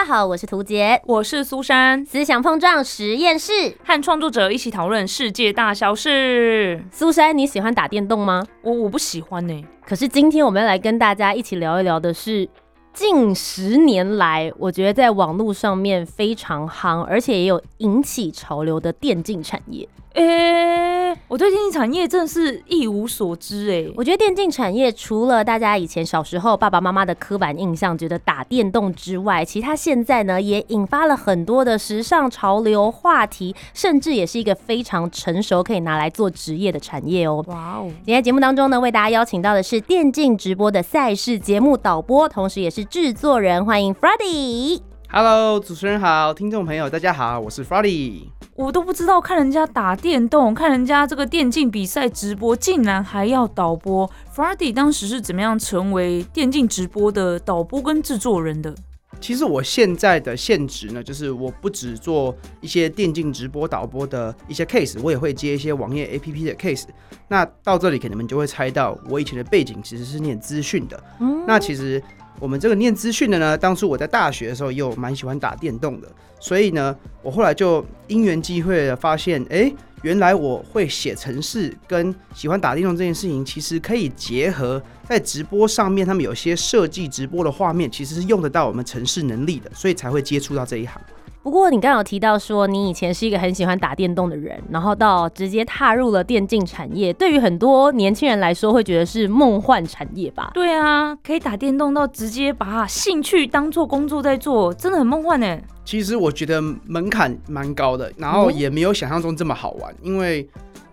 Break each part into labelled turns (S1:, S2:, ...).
S1: 家好，我是涂杰，
S2: 我是苏珊，
S1: 思想碰撞实验室。
S2: 和创作者一起讨论世界大小事。
S1: 苏珊，你喜欢打电动吗？
S2: 我我不喜欢呢、
S1: 可是今天我们要来跟大家一起聊一聊的是，近十年来，我觉得在网络上面非常夯，而且也有引起潮流的电竞产业。
S2: 诶、我对电竞产业真的是一无所知诶、
S1: 我觉得电竞产业除了大家以前小时候爸爸妈妈的刻板印象，觉得打电动之外，其实它现在呢也引发了很多的时尚潮流话题，甚至也是一个非常成熟可以拿来做职业的产业哦。
S2: 哇哦，
S1: 今天节目当中呢，为大家邀请到的是电竞直播的赛事节目导播，同时也是制作人，欢迎 Freddy。
S3: Hello，主持人好，听众朋友大家好，我是 Frody。
S2: 我都不知道看人家打电动，看人家这个电竞比赛直播，竟然还要导播。Friday 当时是怎么样成为电竞直播的导播跟制作人的？
S3: 其实我现在的现职呢，就是我不只做一些电竞直播导播的一些 case，我也会接一些网页 APP 的 case。那到这里，可能你们就会猜到，我以前的背景其实是念资讯的。
S1: 嗯
S3: 那其实我们这个念资讯的呢，当初我在大学的时候也有蛮喜欢打电动的，所以呢，我后来就因缘机会的发现，哎、原来我会写程式跟喜欢打电动这件事情，其实可以结合在直播上面，他们有些设计直播的画面，其实是用得到我们程式能力的，所以才会接触到这一行。
S1: 不过你刚刚有提到说，你以前是一个很喜欢打电动的人，然后到直接踏入了电竞产业，对于很多年轻人来说，会觉得是梦幻产业吧？
S2: 对啊，可以打电动到直接把兴趣当做工作在做，真的很梦幻呢。
S3: 其实我觉得门槛蛮高的，然后也没有想象中这么好玩，因为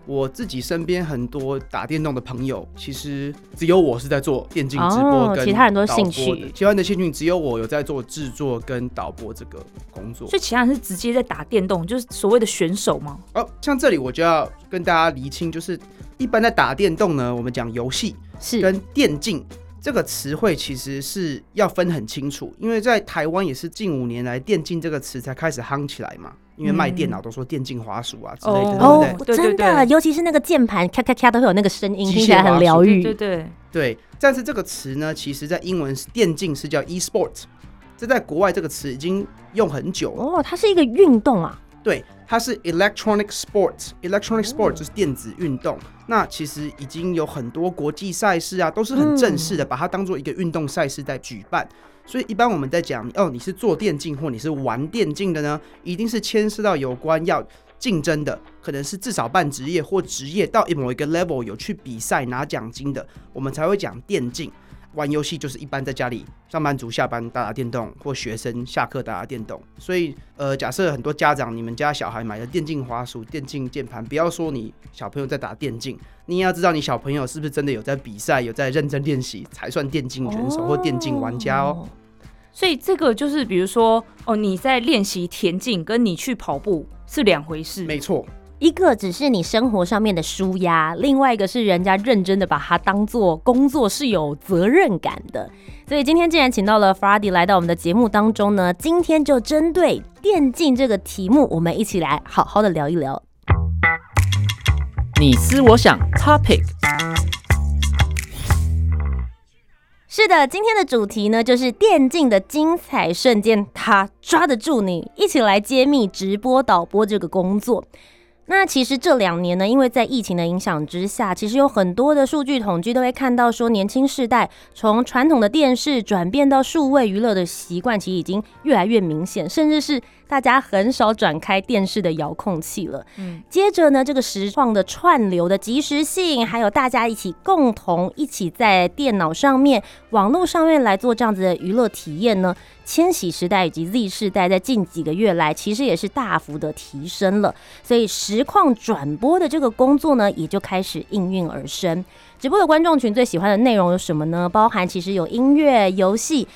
S3: 我自己身边很多打电动的朋友，其实只有我是在做电竞直播跟
S1: 哦其他人都是兴趣
S3: 的其他人的兴趣只有我有在做制作跟导播这个工作
S2: 所。以其他人是直接在打电动，就是所谓的选手吗？
S3: 哦，像这里我就要跟大家厘清，就是一般在打电动呢，我们讲游戏
S1: 是
S3: 跟电竞。这个词汇其实是要分很清楚，因为在台湾也是近五年来“电竞”这个词才开始夯起来嘛。因为卖电脑都说电竞滑鼠啊之类的，
S2: 哦
S3: 对不对？
S1: 真的，
S2: 对
S1: 尤其是那个键盘咔咔咔都会有那个声音，听起来很疗愈。
S2: 对对，
S3: 对，但是这个词呢，其实在英文是电竞是叫 e-sport，这在国外这个词已经用很久了。
S1: 哦，它是一个运动啊，
S3: 对，它是 electronic sport，electronic sport 就是电子运动。那其实已经有很多国际赛事啊，都是很正式的，把它当做一个运动赛事在举办。所以一般我们在讲哦，你是做电竞或你是玩电竞的呢，一定是牵涉到有关要竞争的，可能是至少半职业或职业到某一个 level 有去比赛拿奖金的，我们才会讲电竞。玩游戏就是一般在家里上班族下班打打电动，或学生下课打打电动。所以，呃，假设很多家长你们家小孩买了电竞滑鼠、电竞键盘，不要说你小朋友在打电竞，你也要知道你小朋友是不是真的有在比赛、有在认真练习，才算电竞选手或电竞玩家哦。
S2: 所以这个就是比如说哦，你在练习田径，跟你去跑步是两回事。
S3: 没错，
S1: 一个只是你生活上面的舒压，另外一个是人家认真的把它当做工作，是有责任感的。所以今天既然请到了 Friday 来到我们的节目当中呢，今天就针对电竞这个题目，我们一起来好好的聊一聊。
S4: 你思我想，Topic
S1: 是的，今天的主题呢就是电竞的精彩瞬间，它抓得住你，一起来揭秘直播导播这个工作。那其实这两年呢，因为在疫情的影响之下，其实有很多的数据统计都会看到说，年轻世代从传统的电视转变到数位娱乐的习惯，其实已经越来越明显，甚至是大家很少转开电视的遥控器了。
S2: 嗯，
S1: 接着呢，这个实况的串流的及时性，还有大家一起共同一起在电脑上面、网络上面来做这样子的娱乐体验呢，千禧时代以及 Z 世代在近几个月来，其实也是大幅的提升了。所以实况转播的这个工作呢，也就开始应运而生。直播的观众群最喜欢的内容有什么呢？包含其实有音乐、游戏。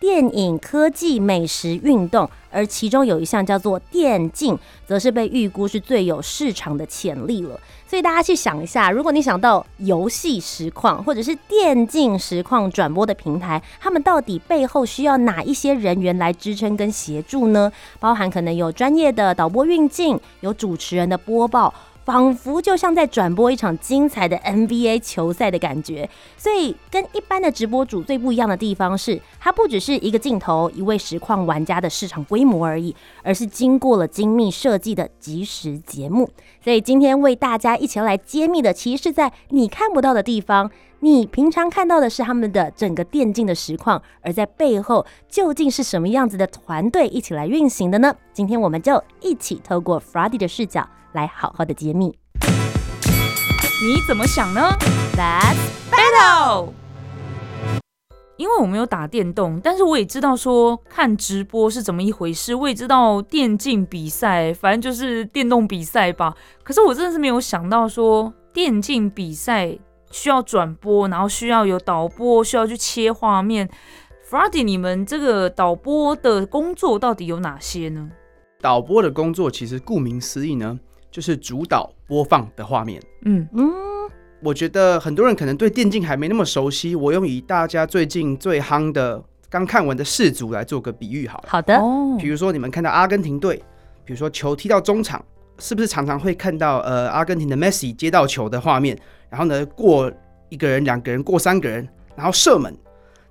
S1: 电影、科技、美食、运动，而其中有一项叫做电竞，则是被预估是最有市场的潜力了。所以大家去想一下，如果你想到游戏实况或者是电竞实况转播的平台，他们到底背后需要哪一些人员来支撑跟协助呢？包含可能有专业的导播运镜，有主持人的播报。仿佛就像在转播一场精彩的 NBA 球赛的感觉，所以跟一般的直播主最不一样的地方是，它不只是一个镜头、一位实况玩家的市场规模而已，而是经过了精密设计的即时节目。所以今天为大家一起来揭秘的，其实是在你看不到的地方，你平常看到的是他们的整个电竞的实况，而在背后究竟是什么样子的团队一起来运行的呢？今天我们就一起透过 Friday 的视角。来好好的揭秘，
S2: 你怎么想呢
S1: ？Let's
S2: battle！因为我没有打电动，但是我也知道说看直播是怎么一回事，我也知道电竞比赛，反正就是电动比赛吧。可是我真的是没有想到说电竞比赛需要转播，然后需要有导播，需要去切画面。Friday，你们这个导播的工作到底有哪些呢？
S3: 导播的工作其实顾名思义呢。就是主导播放的画面。嗯嗯，我觉得很多人可能对电竞还没那么熟悉。我用以大家最近最夯的刚看完的世足来做个比喻，好了。
S1: 好的。
S3: 比如说你们看到阿根廷队，比如说球踢到中场，是不是常常会看到呃阿根廷的 Messi 接到球的画面，然后呢过一个人、两个人、过三个人，然后射门。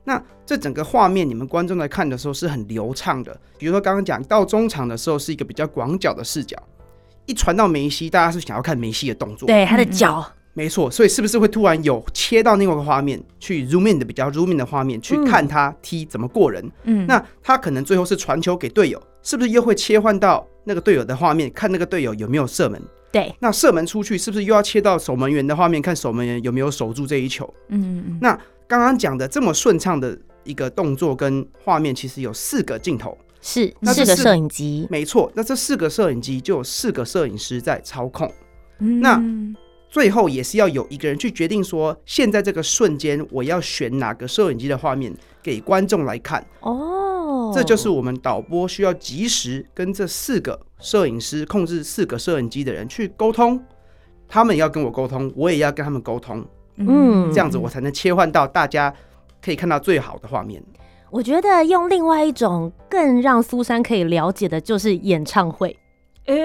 S3: 那这整个画面你们观众在看的时候是很流畅的。比如说刚刚讲到中场的时候是一个比较广角的视角。一传到梅西，大家是想要看梅西的动作，
S1: 对他的脚，
S3: 没错，所以是不是会突然有切到另外一个画面，去 zoom in 的比较 zoom in 的画面，去看他踢怎么过人？嗯，那他可能最后是传球给队友，是不是又会切换到那个队友的画面，看那个队友有没有射门？
S1: 对，
S3: 那射门出去，是不是又要切到守门员的画面，看守门员有没有守住这一球？嗯嗯。那刚刚讲的这么顺畅的一个动作跟画面，其实有四个镜头。
S1: 是四个摄影机，
S3: 没错。那这四个摄影机就有四个摄影师在操控。那最后也是要有一个人去决定说，现在这个瞬间我要选哪个摄影机的画面给观众来看。哦，这就是我们导播需要及时跟这四个摄影师控制四个摄影机的人去沟通，他们要跟我沟通，我也要跟他们沟通。嗯，这样子我才能切换到大家可以看到最好的画面。
S1: 我觉得用另外一种更让苏珊可以了解的，就是演唱会。诶，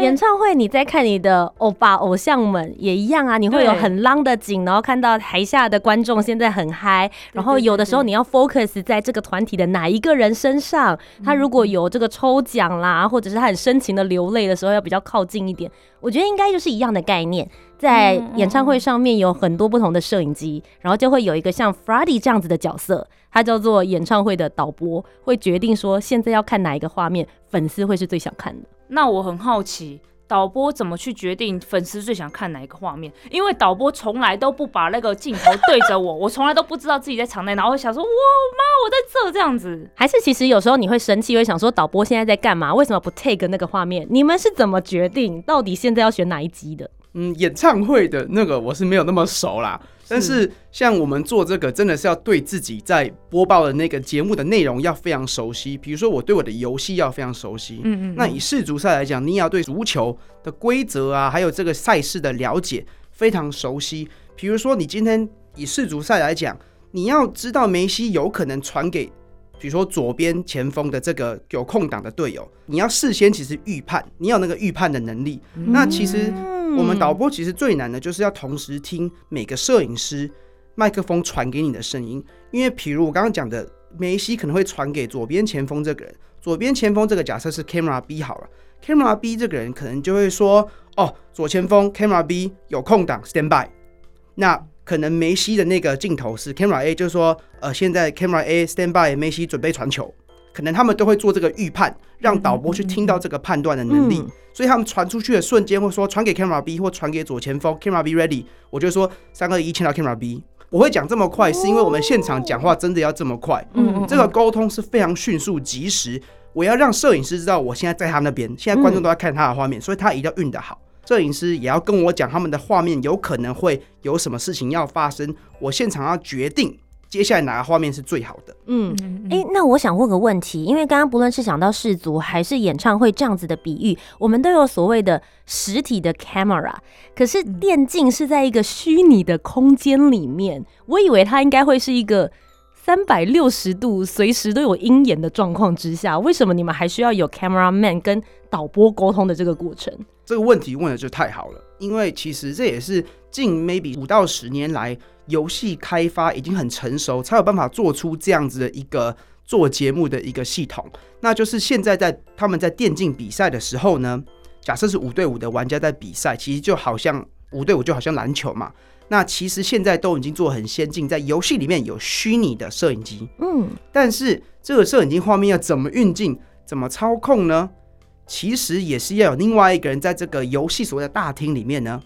S1: 演唱会你在看你的欧巴偶像们也一样啊，你会有很浪的景，然后看到台下的观众现在很嗨，然后有的时候你要 focus 在这个团体的哪一个人身上，他如果有这个抽奖啦，或者是他很深情的流泪的时候，要比较靠近一点。我觉得应该就是一样的概念，在演唱会上面有很多不同的摄影机，然后就会有一个像 Friday 这样子的角色，他叫做演唱会的导播，会决定说现在要看哪一个画面，粉丝会是最想看的。
S2: 那我很好奇，导播怎么去决定粉丝最想看哪一个画面？因为导播从来都不把那个镜头对着我，我从来都不知道自己在场内，然后会想说：“哇妈，我在这这样子。”
S1: 还是其实有时候你会生气，会想说：“导播现在在干嘛？为什么不 take 那个画面？你们是怎么决定到底现在要选哪一集的？”
S3: 嗯，演唱会的那个我是没有那么熟啦。但是像我们做这个，真的是要对自己在播报的那个节目的内容要非常熟悉。比如说，我对我的游戏要非常熟悉。嗯嗯。那以世足赛来讲，你也要对足球的规则啊，还有这个赛事的了解非常熟悉。比如说，你今天以世足赛来讲，你要知道梅西有可能传给，比如说左边前锋的这个有空档的队友，你要事先其实预判，你有那个预判的能力。那其实。我们导播其实最难的就是要同时听每个摄影师麦克风传给你的声音，因为譬如我刚刚讲的，梅西可能会传给左边前锋这个人，左边前锋这个假设是 camera B 好了，camera B 这个人可能就会说，哦，左前锋 camera B 有空档 stand by，那可能梅西的那个镜头是 camera A，就是说，呃，现在 camera A stand by，梅西准备传球。可能他们都会做这个预判，让导播去听到这个判断的能力，所以他们传出去的瞬间，会说传给 camera B 或传给左前锋 camera B ready，我就说三二一，签到 camera B。我会讲这么快，是因为我们现场讲话真的要这么快，嗯，这个沟通是非常迅速及时。我要让摄影师知道我现在在他那边，现在观众都在看他的画面，所以他一定要运得好。摄影师也要跟我讲他们的画面有可能会有什么事情要发生，我现场要决定。接下来哪个画面是最好的。
S1: 嗯。
S2: 嗯
S1: 哎、那我想问个问题，因为刚刚不论是想到氏族还是演唱会这样子的比喻，我们都有所谓的实体的 camera，可是电竞是在一个虚拟的空间里面，我以为它应该会是一个三百六十度随时都有鹰眼的状况之下，为什么你们还需要有 cameraman 跟导播沟通的这个过程？
S3: 这个问题问的就太好了，因为其实这也是近 maybe 五到十年来游戏开发已经很成熟，才有办法做出这样子的一个做节目的一个系统。那就是现在在他们在电竞比赛的时候呢，假设是五对五的玩家在比赛，其实就好像五对五就好像篮球嘛。那其实现在都已经做很先进，在游戏里面有虚拟的摄影机，
S1: 嗯，
S3: 但是这个摄影机画面要怎么运镜、怎么操控呢？其实也是要有另外一个人在这个游戏所谓的大厅里面呢，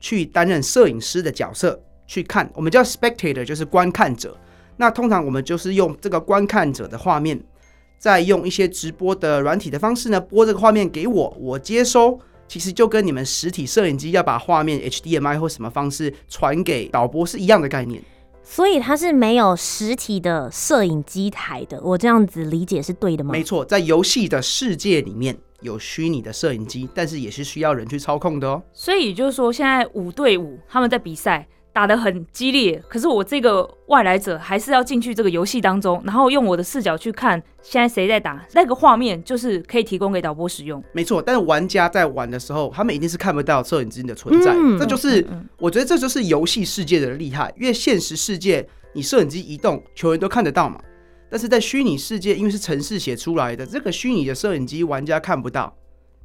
S3: 去担任摄影师的角色去看。我们叫 spectator，就是观看者。那通常我们就是用这个观看者的画面，再用一些直播的软体的方式呢，播这个画面给我，我接收。其实就跟你们实体摄影机要把画面 HDMI 或什么方式传给导播是一样的概念。
S1: 所以它是没有实体的摄影机台的，我这样子理解是对的吗？
S3: 没错，在游戏的世界里面有虚拟的摄影机，但是也是需要人去操控的哦。
S2: 所以也就是说，现在五对五他们在比赛打得很激烈，可是我这个外来者还是要进去这个游戏当中，然后用我的视角去看现在谁在打，那个画面就是可以提供给导播使用。
S3: 没错，但是玩家在玩的时候，他们一定是看不到摄影机的存在。
S1: 嗯
S3: 这就是我觉得这就是游戏世界的厉害，因为现实世界你摄影机移动，球员都看得到嘛。但是在虚拟世界，因为是城市写出来的，这个虚拟的摄影机玩家看不到，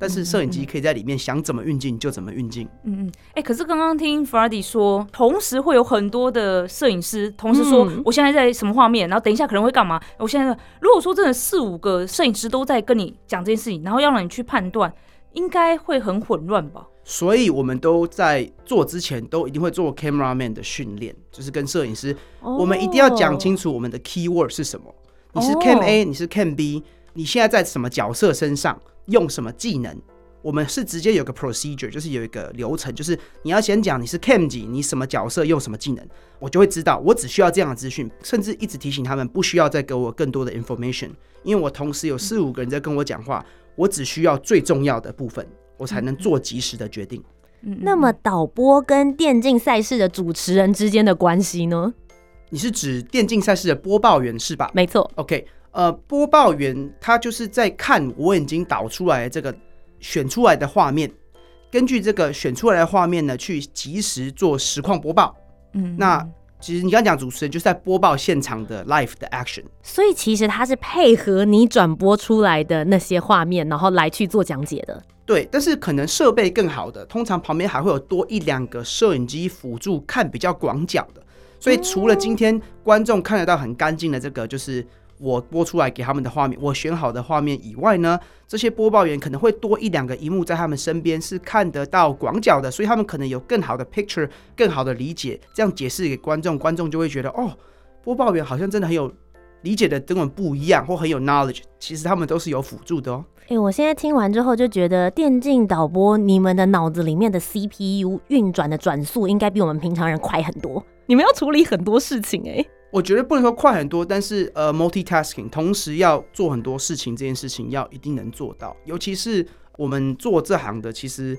S3: 但是摄影机可以在里面想怎么运镜就怎么运镜。
S2: 嗯嗯，哎、可是刚刚听 f r a d y 说，同时会有很多的摄影师同时说，
S1: 嗯
S2: 我现在在什么画面，然后等一下可能会干嘛。我现在如果说真的四五个摄影师都在跟你讲这件事情，然后要让你去判断，应该会很混乱吧？
S3: 所以我们都在做之前都一定会做 cameraman 的训练，就是跟摄影师我们一定要讲清楚我们的 keyword 是什么。你是
S2: 哦
S3: cam A，你是 cam B，你现在在什么角色身上用什么技能？我们是直接有个 procedure，就是有一个流程，就是你要先讲你是 cam 几，你什么角色用什么技能，我就会知道，我只需要这样的资讯，甚至一直提醒他们不需要再给我更多的 information，因为我同时有四五个人在跟我讲话，我只需要最重要的部分，我才能做及时的决定。
S2: 嗯，
S1: 那么导播跟电竞赛事的主持人之间的关系呢？
S3: 你是指电竞赛事的播报员是吧？
S1: 没错
S3: ，OK，呃，播报员他就是在看我已经导出来的这个选出来的画面，根据这个选出来的画面呢，去及时做实况播报。
S2: 嗯
S3: 那其实你刚刚讲主持人就是在播报现场的 live 的 action。
S1: 所以其实他是配合你转播出来的那些画面，然后来去做讲解的。
S3: 对，但是可能设备更好的，通常旁边还会有多一两个摄影机辅助看比较广角的。所以除了今天观众看得到很干净的这个，就是我播出来给他们的画面，我选好的画面以外呢，这些播报员可能会多一两个荧幕在他们身边是看得到广角的，所以他们可能有更好的 picture，更好的理解，这样解释给观众，观众就会觉得哦，播报员好像真的很有理解的跟我们不一样，或很有 knowledge，其实他们都是有辅助的哦。
S1: 哎、我现在听完之后就觉得，电竞导播你们的脑子里面的 CPU 运转的转速应该比我们平常人快很多。你们要处理很多事情哎、
S3: 我觉得不能说快很多，但是呃，multitasking 同时要做很多事情，这件事情要一定能做到。尤其是我们做这行的，其实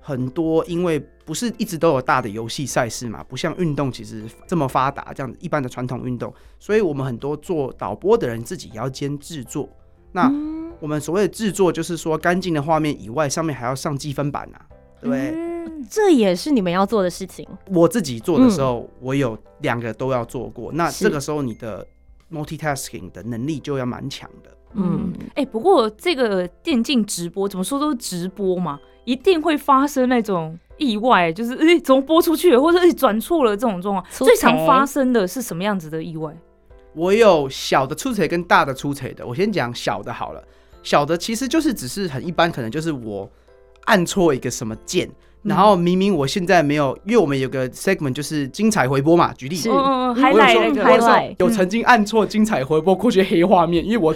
S3: 很多因为不是一直都有大的游戏赛事嘛，不像运动其实这么发达，这样子一般的传统运动，所以我们很多做导播的人自己也要兼制作。那我们所谓的制作，就是说干净的画面以外，上面还要上积分板啊，对
S1: 这也是你们要做的事情。
S3: 我自己做的时候，我有两个都要做过。那
S1: 是
S3: 这个时候你的 multitasking 的能力就要蛮强的。
S1: 嗯
S2: 嗯，哎、不过这个电竞直播怎么说都是直播嘛，一定会发生那种意外，就是哎、怎么播出去了，或者哎转错了这种状况。最常
S1: 错
S2: 发生的是什么样子的意外？
S3: 我有小的出彩跟大的出彩的，我先讲小的好了。小的其实就是只是很一般，可能就是我按错一个什么键，然后明明我现在没有，因为我们有个 segment 就是精彩回播嘛，举例。
S1: 是。
S2: 嗯嗯嗯
S3: 我有时候
S2: 那个
S3: 我有曾经按错精彩回播过去黑画面，因为我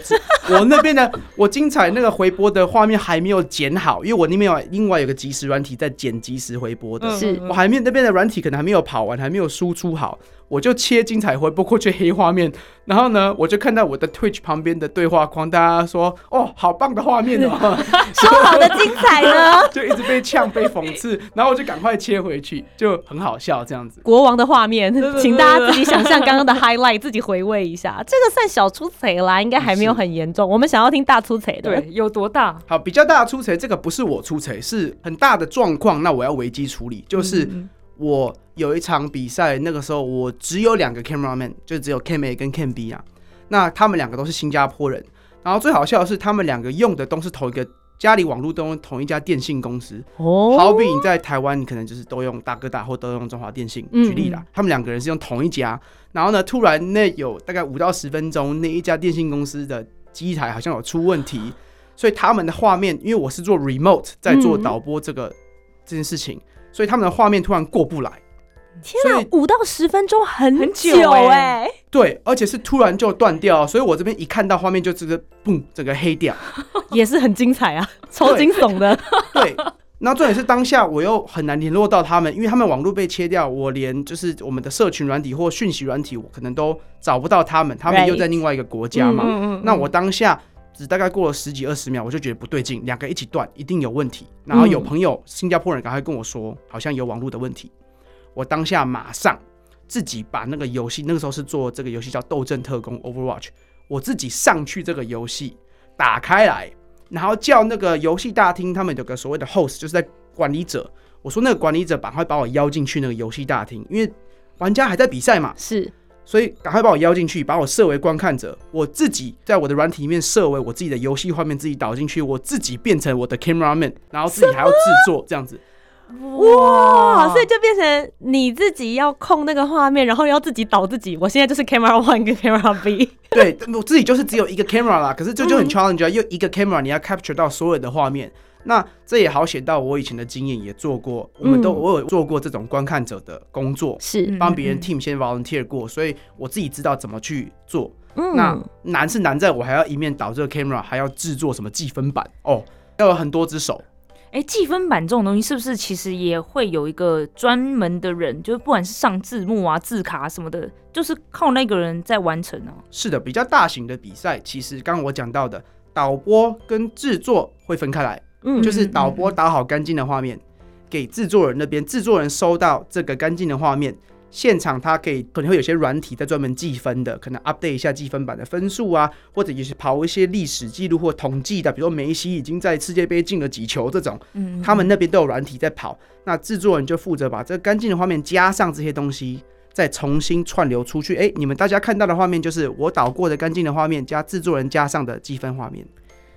S3: 我那边的 我精彩那个回播的画面还没有剪好，因为我那边有另外有个即时软体在剪即时回播的，
S2: 嗯
S1: 是
S2: 嗯。
S3: 我还没有那边的软体可能还没有跑完，还没有输出好，我就切精彩回播过去黑画面，然后呢，我就看到我的 Twitch 旁边的对话框，大家说哦，好棒的画面哦，
S1: 说好的精彩呢？
S3: 就一直被呛被讽刺，然后我就赶快切回去，就很好笑这样子。
S1: 国王的画面，
S2: 对
S1: 请大家自己想象刚刚的 highlight，自己回味一下。这个算小出彩啦，应该还没有很严重。我们想要听大出彩的。
S2: 对，有多大？
S3: 好，比较大的出彩，这个不是我出彩，是很大的状况，那我要危机处理，就是。
S2: 嗯
S3: 我有一场比赛，那个时候我只有两个 cameraman，就只有 Cam A 跟 Cam B 啊。那他们两个都是新加坡人，然后最好笑的是，他们两个用的都是同一个家里网络都用同一家电信公司。
S1: 哦
S3: 好比你在台湾，你可能就是都用大哥大或都用中华电信。
S1: 嗯
S3: 举例啦，他们两个人是用同一家，然后呢，突然那有大概五到十分钟，那一家电信公司的机台好像有出问题，所以他们的画面，因为我是做 remote 在做
S1: 嗯
S3: 导播这个、这件事情，所以他们的画面突然过不来。
S1: 天啊，五到十分钟很
S2: 很
S1: 久
S2: 久
S1: 哎、
S2: 欸
S3: 对，而且是突然就断掉，所以我这边一看到画面就这个嘣，整个黑掉。
S1: 也是很精彩啊，超惊悚的。
S3: 对，然后重点是当下我又很难联络到他们，因为他们网络被切掉，我连就是我们的社群软体或讯息软体，我可能都找不到他们，他们又在另外一个国家嘛。
S1: 嗯嗯
S3: 那我当下只大概过了十几二十秒，我就觉得不对劲，两个一起断，一定有问题。然后有
S1: 嗯
S3: 朋友新加坡人赶快跟我说，好像有网络的问题。我当下马上自己把那个游戏，那个时候是做这个游戏叫《斗阵特工 Overwatch》，我自己上去这个游戏打开来，然后叫那个游戏大厅，他们有个所谓的 host，就是在管理者。我说那个管理者赶快把我邀进去那个游戏大厅，因为玩家还在比赛嘛，
S1: 是
S3: 所以赶快把我邀进去，把我设为观看者。我自己在我的软体里面设为我自己的游戏画面，自己导进去，我自己变成我的 cameraman，然后自己还要制作这样子。
S1: 哇，所以就变成你自己要控那个画面，然后要自己导自己。我现在就是 camera one 跟 camera B，
S3: 对，我自己就是只有一个 camera 啦，可是这就很 challenge 啊，又一个 camera 你要 capture 到所有的画面。那这也好写到我以前的经验，也做过，我们都
S1: 嗯
S3: 我有做过这种观看者的工作，
S1: 是
S2: 嗯
S3: 帮别人 team 先 volunteer 过，所以我自己知道怎么去做。
S1: 嗯
S3: 那难是难在我还要一面导这个 camera，还要制作什么计分板哦，要有很多只手。
S2: 哎，计分板这种东西是不是其实也会有一个专门的人，就是不管是上字幕啊、字卡什么的，就是靠那个人在完成啊？
S3: 是的，比较大型的比赛，其实刚刚我讲到的导播跟制作会分开来，
S1: 嗯
S3: 就是导播导好干净的画面，给制作人那边，制作人收到这个干净的画面，现场他可以可能会有些软体在专门计分的，可能 update 一下计分板的分数啊，或者也是跑一些历史记录或统计的，比如说梅西已经在世界杯进了几球这种，
S2: 嗯，
S3: 他们那边都有软体在跑，那制作人就负责把这个干净的画面加上这些东西。再重新串流出去，哎、你们大家看到的画面就是我导过的干净的画面，加制作人加上的积分画面。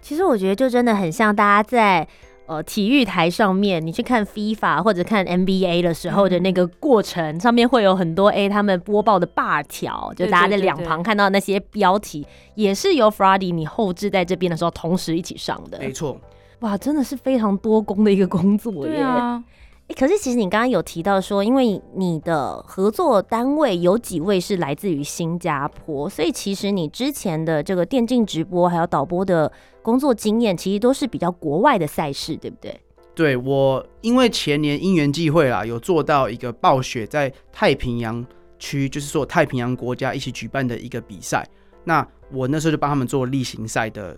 S1: 其实我觉得就真的很像大家在呃体育台上面，你去看 FIFA 或者看 NBA 的时候的那个过程，上面会有很多哎、他们播报的霸条，就大家在两旁看到那些标题，也是由 Friday 你后置在这边的时候同时一起上的。
S3: 没错，
S1: 哇，真的是非常多工的一个工作耶。
S2: 对啊，
S1: 诶可是其实你刚刚有提到说，因为你的合作单位有几位是来自于新加坡，所以其实你之前的这个电竞直播还有导播的工作经验，其实都是比较国外的赛事，对不对？
S3: 对我因为前年因缘际会啦，有做到一个暴雪在太平洋区，就是说太平洋国家一起举办的一个比赛。那我那时候就帮他们做例行赛的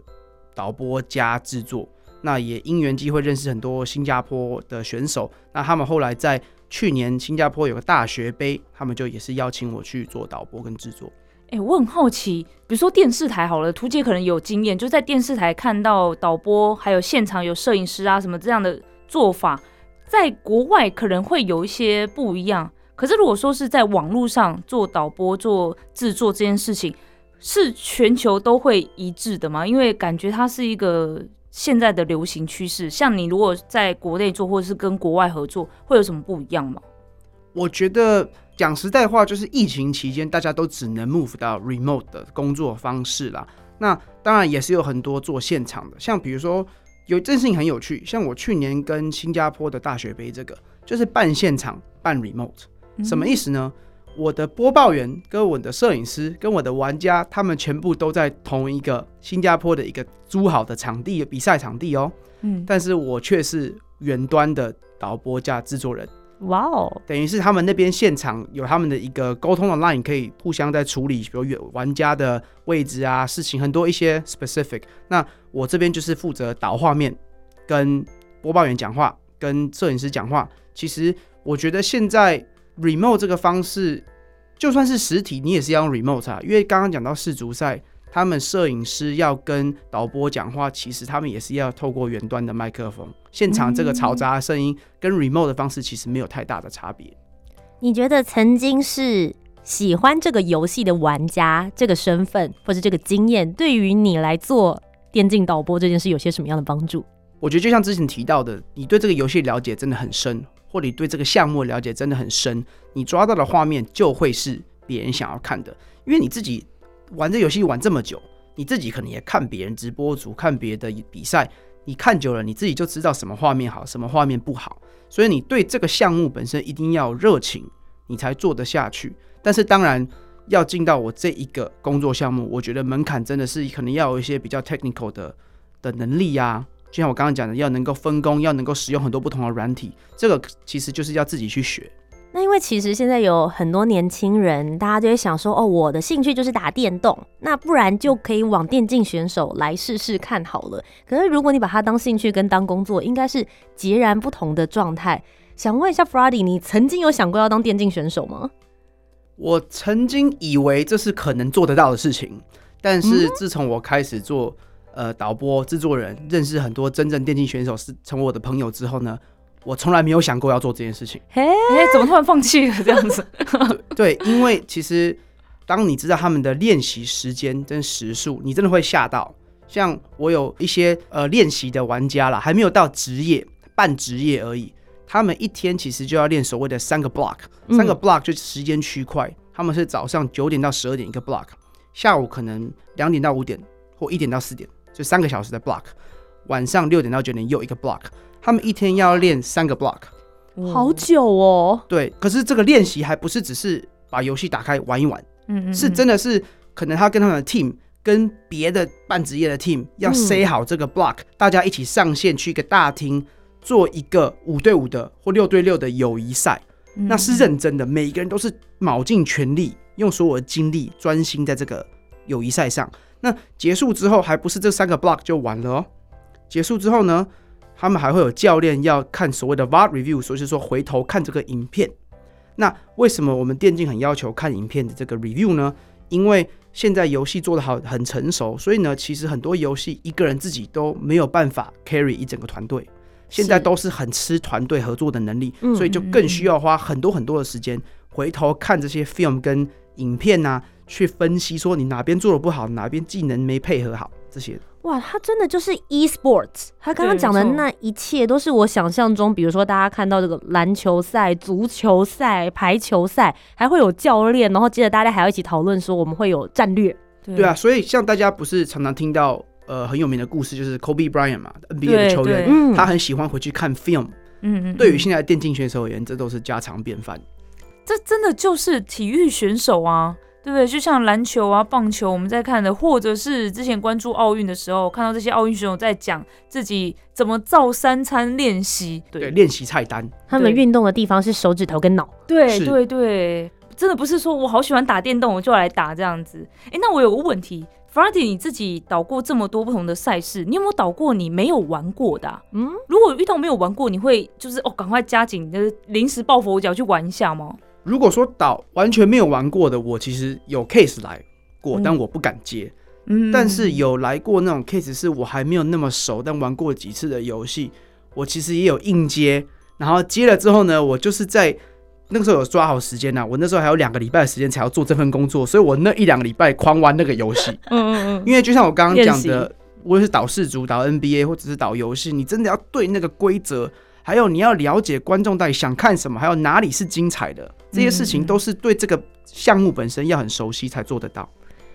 S3: 导播加制作。那也因缘机会认识很多新加坡的选手。那他们后来在去年新加坡有个大学杯，他们就也是邀请我去做导播跟制作。
S2: 哎、我很好奇，比如说电视台好了，图姐可能有经验，就在电视台看到导播，还有现场有摄影师啊什么这样的做法，在国外可能会有一些不一样。可是如果说是在网络上做导播、做制作这件事情，是全球都会一致的吗？因为感觉它是一个现在的流行趋势。像你如果在国内做，或者是跟国外合作，会有什么不一样吗？
S3: 我觉得讲实在话，就是疫情期间大家都只能 move 到 remote 的工作方式啦。那当然也是有很多做现场的，像比如说有一件事情很有趣，像我去年跟新加坡的大学杯这个，就是半现场半 remote，什么意思呢？我的播报员跟我的摄影师跟我的玩家，他们全部都在同一个新加坡的一个租好的场地比赛场地哦，
S2: 嗯，
S3: 但是我却是远端的导播加制作人。
S1: 哇哦，
S3: 等于是他们那边现场有他们的一个沟通的 line，可以互相在处理，比如有玩家的位置啊、事情很多一些 specific。那我这边就是负责导画面、跟播报员讲话、跟摄影师讲话。其实我觉得现在 remote 这个方式，就算是实体，你也是要用 remote 啊，因为刚刚讲到世足赛。他们摄影师要跟导播讲话，其实他们也是要透过远端的麦克风，现场这个嘈杂的声音跟 remote 的方式其实没有太大的差别。
S1: 你觉得曾经是喜欢这个游戏的玩家这个身份或者这个经验，对于你来做电竞导播这件事有些什么样的帮助？
S3: 我觉得就像之前提到的，你对这个游戏了解真的很深，或你对这个项目了解真的很深，你抓到的画面就会是别人想要看的，因为你自己。玩这游戏玩这么久，你自己可能也看别人直播组看别的比赛，你看久了，你自己就知道什么画面好，什么画面不好。所以你对这个项目本身一定要热情，你才做得下去。但是当然要进到我这一个工作项目，我觉得门槛真的是可能要有一些比较 technical 的的能力呀。就像我刚刚讲的，要能够分工，要能够使用很多不同的软体，这个其实就是要自己去学。
S1: 那因为其实现在有很多年轻人，大家就会想说，哦，我的兴趣就是打电动，那不然就可以往电竞选手来试试看好了。可是如果你把它当兴趣跟当工作，应该是截然不同的状态。想问一下 f r e d d y 你曾经有想过要当电竞选手吗？
S3: 我曾经以为这是可能做得到的事情，但是自从我开始做呃导播制作人，认识很多真正电竞选手是成为我的朋友之后呢？我从来没有想过要做这件事情。
S2: 哎，怎么突然放弃了这样子？
S3: 对，因为其实当你知道他们的练习时间跟时数，你真的会吓到。像我有一些呃练习的玩家啦，还没有到职业，半职业而已。他们一天其实就要练所谓的三个 block，三个 block 就时间区块。他们是早上九点到十二点一个 block，下午可能两点到五点或一点到四点，就三个小时的 block。晚上六点到九点又一个 block。他们一天要练三个 block，
S1: 好久哦。
S3: 对，可是这个练习还不是只是把游戏打开玩一玩，嗯嗯，是真的是可能他跟他们的 team 跟别的半职业的 team 要 say 好这个 block，大家一起上线去一个大厅做一个五对五的或六对六的友谊赛，那是认真的，每一个人都是卯尽全力，用所有的精力专心在这个友谊赛上。那结束之后还不是这三个 block 就完了哦，结束之后呢？他们还会有教练要看所谓的 VAR review，所以是说回头看这个影片。那为什么我们电竞很要求看影片的这个 review 呢？因为现在游戏做得好很成熟，所以呢，其实很多游戏一个人自己都没有办法 carry 一整个团队。现在都是很吃团队合作的能力，所以就更需要花很多很多的时间回头看这些 film 跟影片啊，去分析说你哪边做的不好，哪边技能没配合好这些。
S1: 哇，他真的就是 e-sports，他刚刚讲的那一切都是我想象中。比如说，大家看到这个篮球赛、足球赛、排球赛，还会有教练，然后接着大家还要一起讨论说我们会有战略。
S3: 对啊，所以像大家不是常常听到呃很有名的故事，就是 Kobe Bryant 嘛，NBA 的球员，他很喜欢回去看 film。嗯嗯。对于现在的电竞选手而言，这都是家常便饭。
S2: 这真的就是体育选手啊。对不对？就像篮球啊、棒球，我们在看的，或者是之前关注奥运的时候，看到这些奥运选手在讲自己怎么造三餐练习，
S3: 对，练习菜单。
S1: 他们运动的地方是手指头跟脑。
S2: 对对对，真的不是说我好喜欢打电动，我就来打这样子。哎，那我有个问题 f r e d d y 你自己导过这么多不同的赛事，你有没有导过你没有玩过的？嗯，如果遇到没有玩过，你会就是哦，赶快加紧，就是临时抱佛脚去玩一下吗？
S3: 如果说导完全没有玩过的，我其实有 case 来过，但我不敢接。嗯，但是有来过那种 case，是我还没有那么熟，但玩过几次的游戏，我其实也有硬接。然后接了之后呢，我就是在那个时候有抓好时间呐，我那时候还有两个礼拜的时间才要做这份工作，所以我那一两个礼拜狂玩那个游戏。嗯嗯嗯。因为就像我刚刚讲的，无论是导世足、导 NBA 或者是导游戏，你真的要对那个规则。还有你要了解观众到底想看什么，还有哪里是精彩的，这些事情都是对这个项目本身要很熟悉才做得到。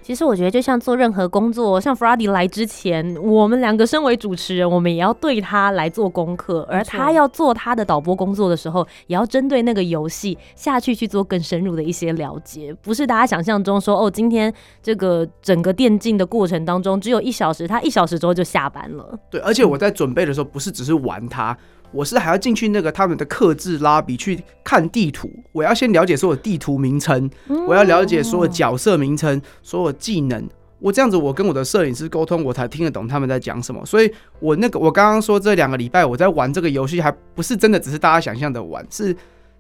S1: 其实我觉得，就像做任何工作，像 a d y 来之前，我们两个身为主持人，我们也要对他来做功课；而他要做他的导播工作的时候，也要针对那个游戏下去去做更深入的一些了解。不是大家想象中说，哦，今天这个整个电竞的过程当中只有一小时，他一小时之后就下班了。
S3: 对，而且我在准备的时候，不是只是玩他。我是还要进去那个他们的克制拉比去看地图，我要先了解所有地图名称，我要了解所有角色名称、所有技能。我这样子，我跟我的摄影师沟通，我才听得懂他们在讲什么。所以，我那个我刚刚说这两个礼拜我在玩这个游戏，还不是真的只是大家想象的玩，是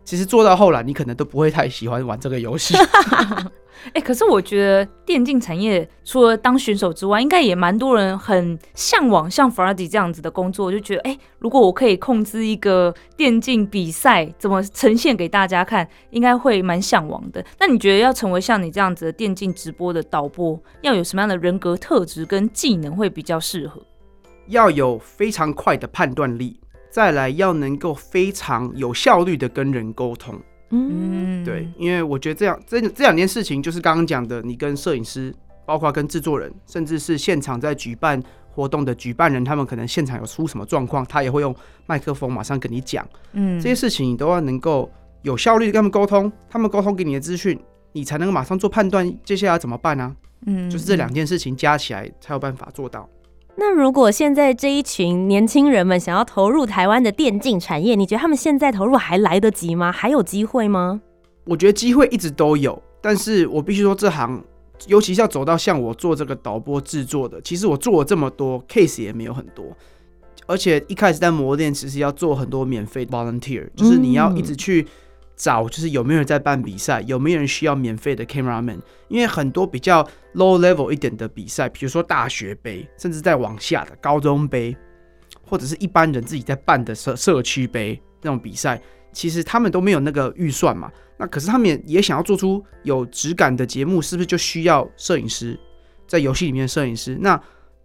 S3: 其实做到后来，你可能都不会太喜欢玩这个游戏。
S2: 哎，可是我觉得电竞产业除了当选手之外，应该也蛮多人很向往像 a d y 这样子的工作，就觉得哎，如果我可以控制一个电竞比赛，怎么呈现给大家看，应该会蛮向往的。那你觉得要成为像你这样子的电竞直播的导播，要有什么样的人格特质跟技能会比较适合？
S3: 要有非常快的判断力，再来要能够非常有效率的跟人沟通。嗯，对，因为我觉得这样这这两件事情，就是刚刚讲的，你跟摄影师，包括跟制作人，甚至是现场在举办活动的举办人，他们可能现场有出什么状况，他也会用麦克风马上跟你讲。嗯，这些事情你都要能够有效率跟他们沟通，他们沟通给你的资讯，你才能够马上做判断，接下来怎么办呢？嗯，就是这两件事情加起来才有办法做到。
S1: 那如果现在这一群年轻人们想要投入台湾的电竞产业，你觉得他们现在投入还来得及吗？还有机会吗？
S3: 我觉得机会一直都有，但是我必须说，这行尤其是要走到像我做这个导播制作的，其实我做了这么多 case 也没有很多，而且一开始在磨练，其实要做很多免费 volunteer，就是你要一直去。找就是有没有人在办比赛，有没有人需要免费的 cameraman？因为很多比较 low level 一点的比赛，比如说大学杯，甚至再往下的高中杯，或者是一般人自己在办的社社区杯那种比赛，其实他们都没有那个预算嘛。那可是他们也也想要做出有质感的节目，是不是就需要摄影师在游戏里面摄影师？那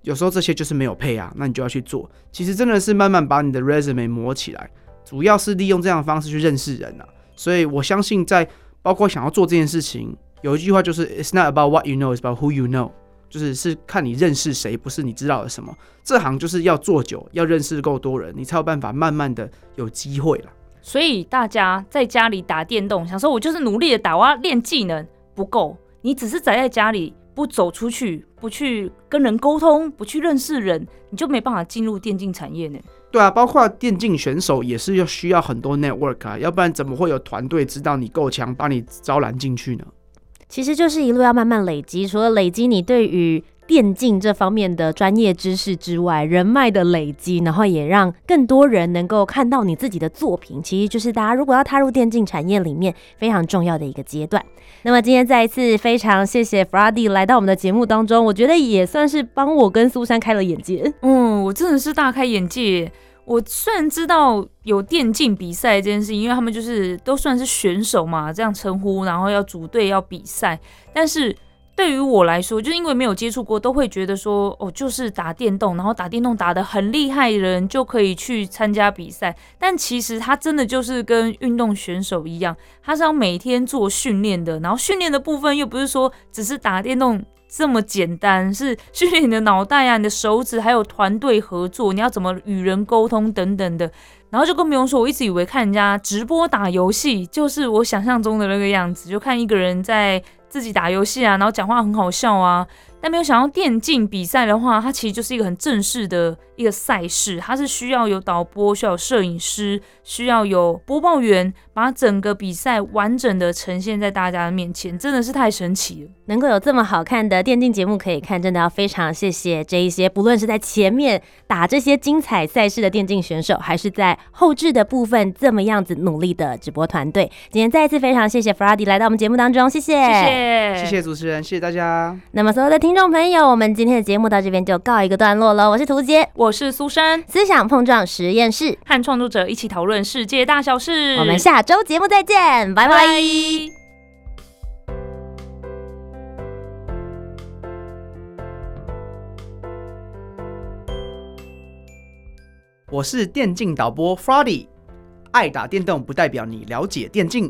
S3: 有时候这些就是没有配啊，那你就要去做。其实真的是慢慢把你的 resume 磨起来，主要是利用这样的方式去认识人啊。所以我相信，在包括想要做这件事情，有一句话就是 "It's not about what you know, it's about who you know"，就是是看你认识谁，不是你知道了什么。这行就是要做久，要认识够多人，你才有办法慢慢的有机会了。
S2: 所以大家在家里打电动，想说我就是努力的打，我要练技能不够，你只是宅在家里不走出去，不去跟人沟通，不去认识人，你就没办法进入电竞产业呢。
S3: 对啊，包括电竞选手也是要需要很多 network 啊，要不然怎么会有团队知道你够强，把你招揽进去呢？
S1: 其实就是一路要慢慢累积，除了累积你对于电竞这方面的专业知识之外，人脉的累积，然后也让更多人能够看到你自己的作品，其实就是大家如果要踏入电竞产业里面非常重要的一个阶段。那么今天再一次非常谢谢 f r a d y 来到我们的节目当中，我觉得也算是帮我跟苏珊开了眼界。
S2: 嗯，我真的是大开眼界。我虽然知道有电竞比赛这件事情，因为他们就是都算是选手嘛，这样称呼，然后要组队要比赛，但是。对于我来说，就因为没有接触过，都会觉得说，哦，就是打电动，然后打电动打得很厉害的人就可以去参加比赛。但其实他真的就是跟运动选手一样，他是要每天做训练的。然后训练的部分又不是说只是打电动这么简单，是训练你的脑袋啊、你的手指，还有团队合作，你要怎么与人沟通等等的。然后就更不用说，我一直以为看人家直播打游戏就是我想象中的那个样子，就看一个人在。自己打游戏啊，然后讲话很好笑啊。但没有想到电竞比赛的话，它其实就是一个很正式的一个赛事，它是需要有导播、需要有摄影师、需要有播报员，把整个比赛完整的呈现在大家的面前，真的是太神奇了。
S1: 能够有这么好看的电竞节目可以看，真的要非常谢谢这一些，不论是在前面打这些精彩赛事的电竞选手，还是在后置的部分这么样子努力的直播团队。今天再一次非常谢谢 f r a d y 来到我们节目当中，谢谢，
S2: 谢谢，
S3: 谢谢主持人，谢谢大家。
S1: 那么所有的听。听众朋友，我们今天的节目到这边就告一个段落了。我是涂杰，
S2: 我是苏珊，
S1: 思想碰撞实验室
S2: 和创作者一起讨论世界大小事。
S1: 我们下周节目再见，拜拜。
S3: 我是电竞导播 f r o d y 爱打电动不代表你了解电竞。